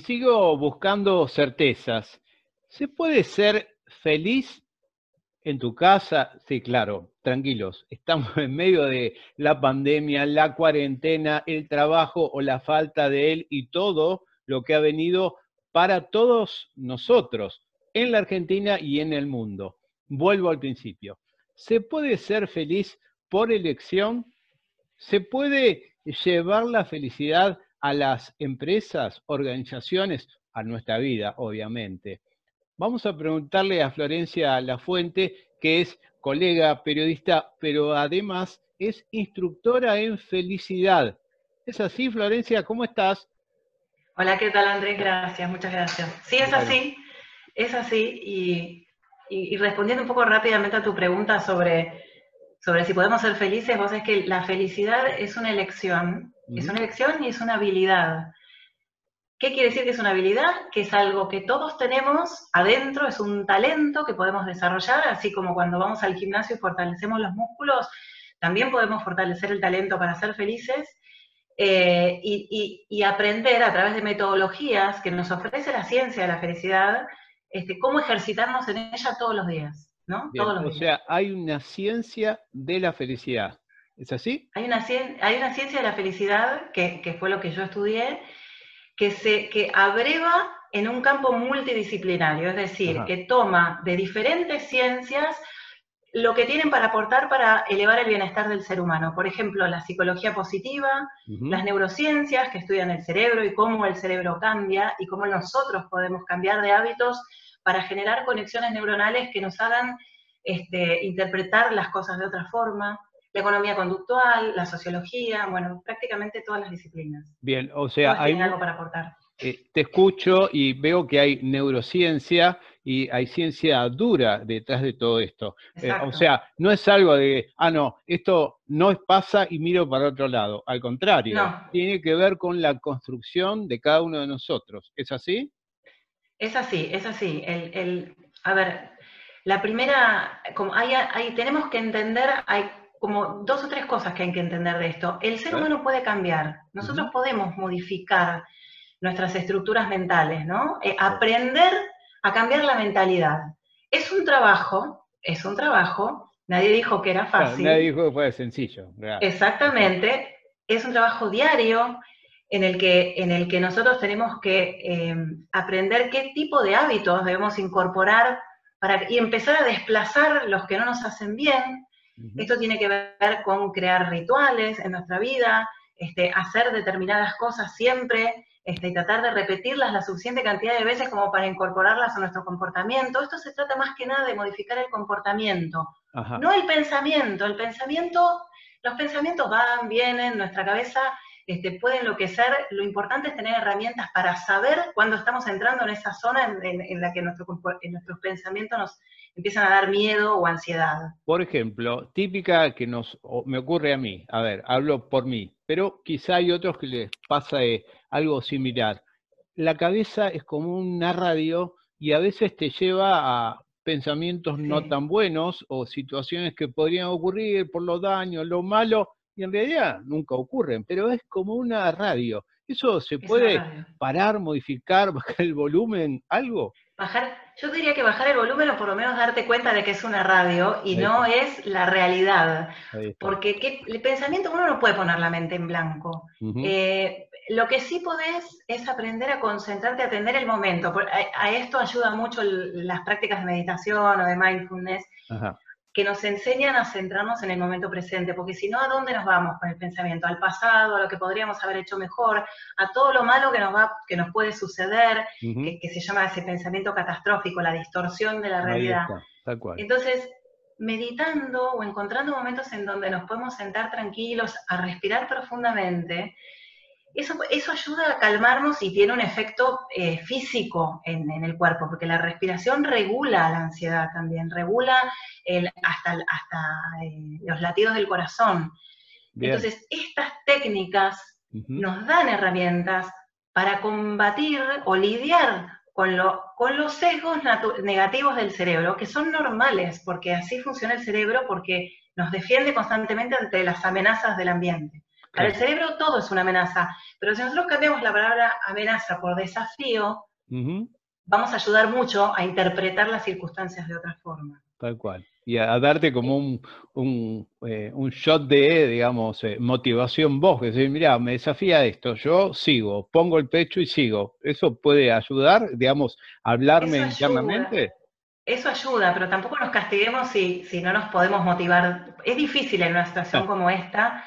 sigo buscando certezas. ¿Se puede ser feliz en tu casa? Sí, claro, tranquilos. Estamos en medio de la pandemia, la cuarentena, el trabajo o la falta de él y todo lo que ha venido para todos nosotros en la Argentina y en el mundo. Vuelvo al principio. ¿Se puede ser feliz por elección? ¿Se puede llevar la felicidad a las empresas, organizaciones, a nuestra vida, obviamente? Vamos a preguntarle a Florencia Lafuente, que es colega periodista, pero además es instructora en felicidad. ¿Es así, Florencia? ¿Cómo estás? Hola, ¿qué tal, Andrés? Gracias, muchas gracias. Sí, es así, es así. Y, respondiendo un poco rápidamente a tu pregunta sobre, sobre si podemos ser felices, vos es que la felicidad es una elección, es una elección y es una habilidad. ¿Qué quiere decir que es una habilidad? Que es algo que todos tenemos adentro, es un talento que podemos desarrollar, así como cuando vamos al gimnasio y fortalecemos los músculos, también podemos fortalecer el talento para ser felices eh, y, aprender a través de metodologías que nos ofrece la ciencia de la felicidad, este, cómo ejercitarnos en ella todos los días. ¿no? o sea, hay una ciencia de la felicidad. ¿Es así? Hay una, hay una ciencia de la felicidad, que, que fue lo que yo estudié, que, se, que abreva en un campo multidisciplinario, es decir, que toma de diferentes ciencias lo que tienen para aportar para elevar el bienestar del ser humano. Por ejemplo, la psicología positiva, las neurociencias que estudian el cerebro y cómo el cerebro cambia y cómo nosotros podemos cambiar de hábitos para generar conexiones neuronales que nos hagan este, interpretar las cosas de otra forma la economía conductual, la sociología, bueno, prácticamente todas las disciplinas. Bien, o sea, hay algo para aportar. Eh, te escucho y veo que hay neurociencia y hay ciencia dura detrás de todo esto. Eh, o sea, no es algo de, ah, no, esto no pasa y miro para otro lado. Al contrario, tiene que ver con la construcción de cada uno de nosotros. ¿Es así? Es así, es así. El, a ver, la primera, como hay, hay, tenemos que entender, hay como dos o tres cosas que hay que entender de esto. El ser humano puede cambiar, nosotros podemos modificar nuestras estructuras mentales, ¿no? Eh, aprender a cambiar la mentalidad. Es un trabajo, es un trabajo, nadie dijo que era fácil. nadie dijo que fuera sencillo. Exactamente, es un trabajo diario en el que, en el que nosotros tenemos que eh, aprender qué tipo de hábitos debemos incorporar para, y empezar a desplazar los que no nos hacen bien, esto tiene que ver con crear rituales en nuestra vida, este, hacer determinadas cosas siempre este, y tratar de repetirlas la suficiente cantidad de veces como para incorporarlas a nuestro comportamiento. Esto se trata más que nada de modificar el comportamiento, no el pensamiento. El pensamiento, los pensamientos van, vienen, nuestra cabeza este, puede enloquecer. Lo importante es tener herramientas para saber cuándo estamos entrando en esa zona en, la que nuestro, en nuestros pensamientos nos empiezan a dar miedo o ansiedad. Por ejemplo, típica que nos me ocurre a mí, a ver, hablo por mí, pero quizá hay otros que les pasa eh, algo similar. La cabeza es como una radio y a veces te lleva a pensamientos no tan buenos o situaciones que podrían ocurrir por los daños, lo malo, y en realidad nunca ocurren, pero es como una radio. ¿Eso se puede parar, modificar, bajar el volumen, algo? Bajar, yo diría que bajar el volumen o por lo menos darte cuenta de que es una radio y no es la realidad. Porque el pensamiento uno no puede poner la mente en blanco. Eh, lo que sí podés es aprender a concentrarte, a atender el momento. A, a esto ayuda mucho las prácticas de meditación o de mindfulness. Ajá que nos enseñan a centrarnos en el momento presente, porque si no, ¿a dónde nos vamos con el pensamiento? Al pasado, a lo que podríamos haber hecho mejor, a todo lo malo que nos, va, que nos puede suceder, que, se llama ese pensamiento catastrófico, la distorsión de la realidad. Entonces, meditando o encontrando momentos en donde nos podemos sentar tranquilos, a respirar profundamente, eso, eso ayuda a calmarnos y tiene un efecto eh, físico en, el cuerpo, porque la respiración regula la ansiedad también, regula hasta, hasta eh, los latidos del corazón. Entonces, estas técnicas nos dan herramientas para combatir o lidiar con, lo, con los sesgos negativos del cerebro, que son normales, porque así funciona el cerebro, porque nos defiende constantemente ante las amenazas del ambiente. Para el cerebro todo es una amenaza, pero si nosotros cambiamos la palabra amenaza por desafío, vamos a ayudar mucho a interpretar las circunstancias de otra forma. Tal cual. Y a, darte como un, un, eh, un, shot de, digamos, eh, motivación vos, que decís, mira, me desafía esto, yo sigo, pongo el pecho y sigo. ¿Eso puede ayudar, digamos, a hablarme internamente? Eso ayuda, pero tampoco nos castiguemos si, si no nos podemos motivar. Es difícil en una situación como esta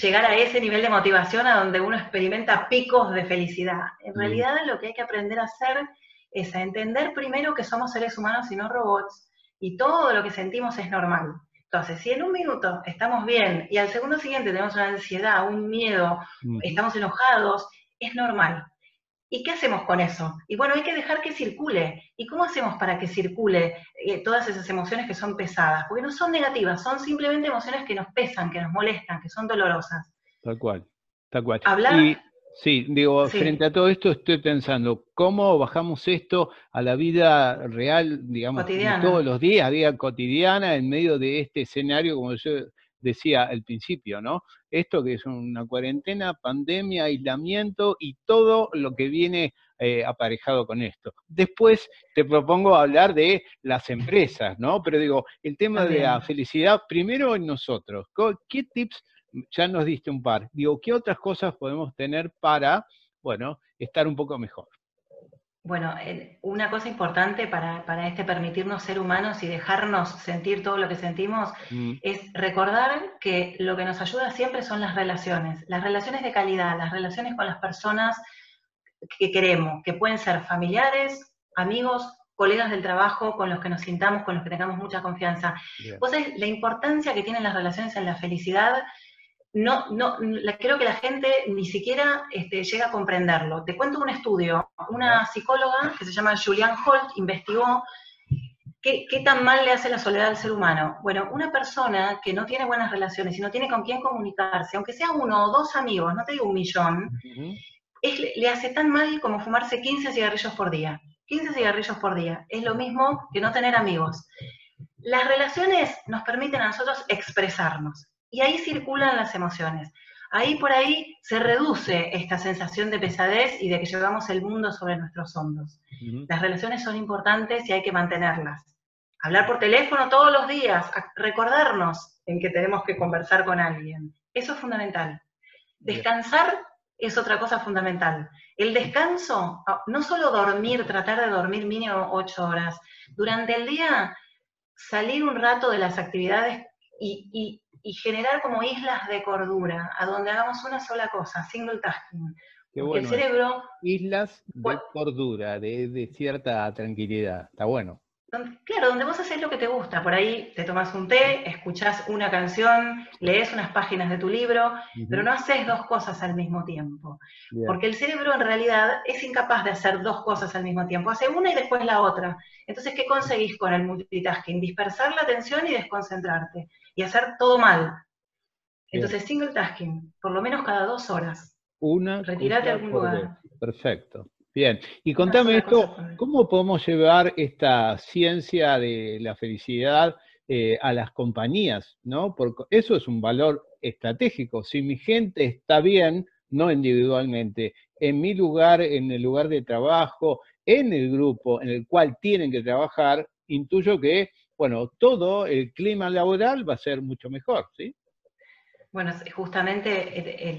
llegar a ese nivel de motivación a donde uno experimenta picos de felicidad. En mm. realidad lo que hay que aprender a hacer es a entender primero que somos seres humanos y no robots, y todo lo que sentimos es normal. Entonces, si en un minuto estamos bien y al segundo siguiente tenemos una ansiedad, un miedo, mm. estamos enojados, es normal. ¿Y qué hacemos con eso? Y bueno, hay que dejar que circule. ¿Y cómo hacemos para que circule eh, todas esas emociones que son pesadas? Porque no son negativas, son simplemente emociones que nos pesan, que nos molestan, que son dolorosas. Tal cual, tal cual. Hablar, Sí, digo, frente a todo esto estoy pensando, ¿cómo bajamos esto a la vida real, digamos, todos los días, vida cotidiana, en medio de este escenario, como yo decía al principio, ¿no? Esto que es una cuarentena, pandemia, aislamiento y todo lo que viene eh, aparejado con esto. Después te propongo hablar de las empresas, ¿no? Pero digo, el tema de la felicidad, primero en nosotros. ¿Qué tips ya nos diste un par. Digo, ¿qué otras cosas podemos tener para, bueno, estar un poco mejor? Bueno, una cosa importante para, este permitirnos ser humanos y dejarnos sentir todo lo que sentimos mm. es recordar que lo que nos ayuda siempre son las relaciones, las relaciones de calidad, las relaciones con las personas que queremos, que pueden ser familiares, amigos, colegas del trabajo con los que nos sintamos, con los que tengamos mucha confianza. Pues la importancia que tienen las relaciones en la felicidad no, no, creo que la gente ni siquiera este, llega a comprenderlo. Te cuento un estudio. Una psicóloga que se llama Julianne Holt investigó qué, tan mal le hace la soledad al ser humano. Bueno, una persona que no tiene buenas relaciones y no tiene con quién comunicarse, aunque sea uno o dos amigos, no te digo un millón, le hace tan mal como fumarse 15 cigarrillos por día. 15 cigarrillos por día. Es lo mismo que no tener amigos. Las relaciones nos permiten a nosotros expresarnos y ahí circulan las emociones. Ahí por ahí se reduce esta sensación de pesadez y de que llevamos el mundo sobre nuestros hombros. Las relaciones son importantes y hay que mantenerlas. Hablar por teléfono todos los días, recordarnos en que tenemos que conversar con alguien. Eso es fundamental. Descansar es otra cosa fundamental. El descanso, no solo dormir, tratar de dormir mínimo ocho horas. Durante el día, salir un rato de las actividades y y generar como islas de cordura, a donde hagamos una sola cosa, single tasking. Qué bueno. El cerebro... Islas de cordura, de, cierta tranquilidad, está bueno. claro, donde vos haces lo que te gusta, por ahí te tomas un té, escuchás una canción, lees unas páginas de tu libro, pero no haces dos cosas al mismo tiempo. Porque el cerebro en realidad es incapaz de hacer dos cosas al mismo tiempo, hace una y después la otra. Entonces, ¿qué conseguís con el multitasking? Dispersar la atención y desconcentrarte y hacer todo mal. Entonces, single tasking, por lo menos cada dos horas. Una. Retirate a algún lugar. Perfecto. Bien. Y contame esto, ¿cómo podemos llevar esta ciencia de la felicidad eh, a las compañías? ¿no? Porque eso es un valor estratégico. Si mi gente está bien, no individualmente, en mi lugar, en el lugar de trabajo, en el grupo en el cual tienen que trabajar, intuyo que bueno, todo el clima laboral va a ser mucho mejor, ¿sí? Bueno, justamente,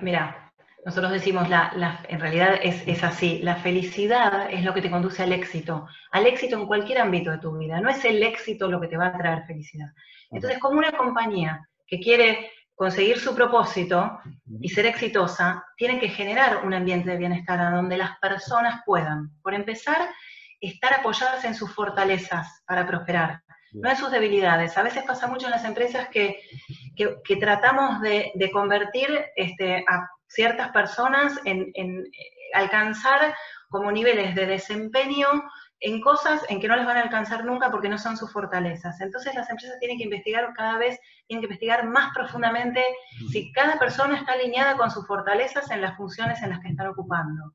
mira, nosotros decimos, la, en realidad es, así, la felicidad es lo que te conduce al éxito, al éxito en cualquier ámbito de tu vida, no es el éxito lo que te va a traer felicidad. Entonces, como una compañía que quiere conseguir su propósito y ser exitosa, tiene que generar un ambiente de bienestar a donde las personas puedan, por empezar, estar apoyadas en sus fortalezas para prosperar, no en sus debilidades. A veces pasa mucho en las empresas que, tratamos de, convertir este, a ciertas personas en, alcanzar como niveles de desempeño en cosas en que no les van a alcanzar nunca porque no son sus fortalezas. Entonces las empresas tienen que investigar cada vez, tienen que investigar más profundamente si cada persona está alineada con sus fortalezas en las funciones en las que están ocupando.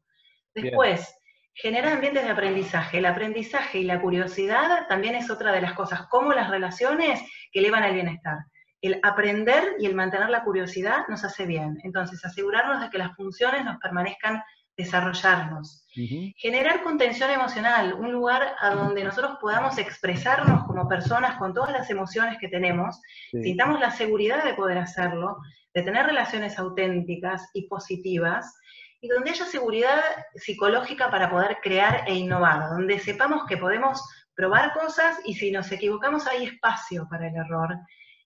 Después, genera ambientes de aprendizaje. El aprendizaje y la curiosidad también es otra de las cosas, como las relaciones que elevan al bienestar. el aprender y el mantener la curiosidad nos hace bien. Entonces, asegurarnos de que las funciones nos permanezcan desarrollarnos. Generar contención emocional, un lugar a donde nosotros podamos expresarnos como personas con todas las emociones que tenemos, sintamos la seguridad de poder hacerlo, de tener relaciones auténticas y positivas, y donde haya seguridad psicológica para poder crear e innovar, donde sepamos que podemos probar cosas y si nos equivocamos hay espacio para el error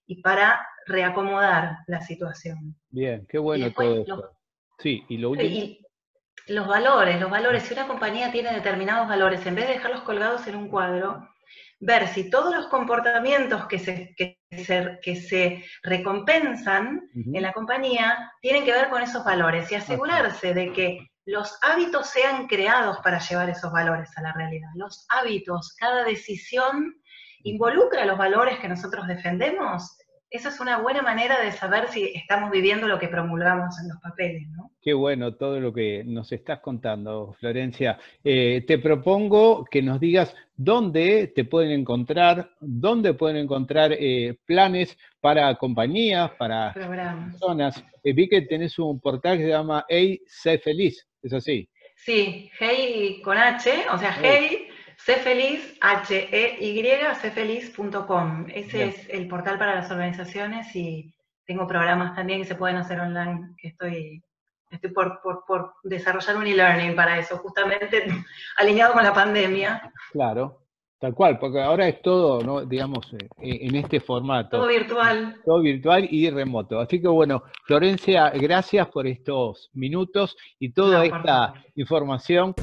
y para reacomodar la situación. Bien, qué bueno todo esto. sí, y lo último. los valores, los valores, si una compañía tiene determinados valores, en vez de dejarlos colgados en un cuadro, ver si todos los comportamientos que se, que que se recompensan en la compañía tienen que ver con esos valores y asegurarse de que los hábitos sean creados para llevar esos valores a la realidad. Los hábitos, cada decisión involucra los valores que nosotros defendemos esa es una buena manera de saber si estamos viviendo lo que promulgamos en los papeles, ¿no? Qué bueno todo lo que nos estás contando, Florencia. Eh, te propongo que nos digas dónde te pueden encontrar, dónde pueden encontrar eh, planes para compañías, para personas. Eh, vi que tenés un portal que se llama Hey, sé feliz, ¿es así? Sí, Hey con H, o sea, Hey Sé feliz, H-E-Y, cfeliz.com. Ese es el portal para las organizaciones y tengo programas también que se pueden hacer online, que estoy, estoy por, por desarrollar un e-learning para eso, justamente alineado con la pandemia. Claro, Tal cual, porque ahora es todo, ¿no? digamos, eh, en este formato. Todo virtual. Todo virtual y remoto. Así que bueno, Florencia, gracias por estos minutos y toda esta información.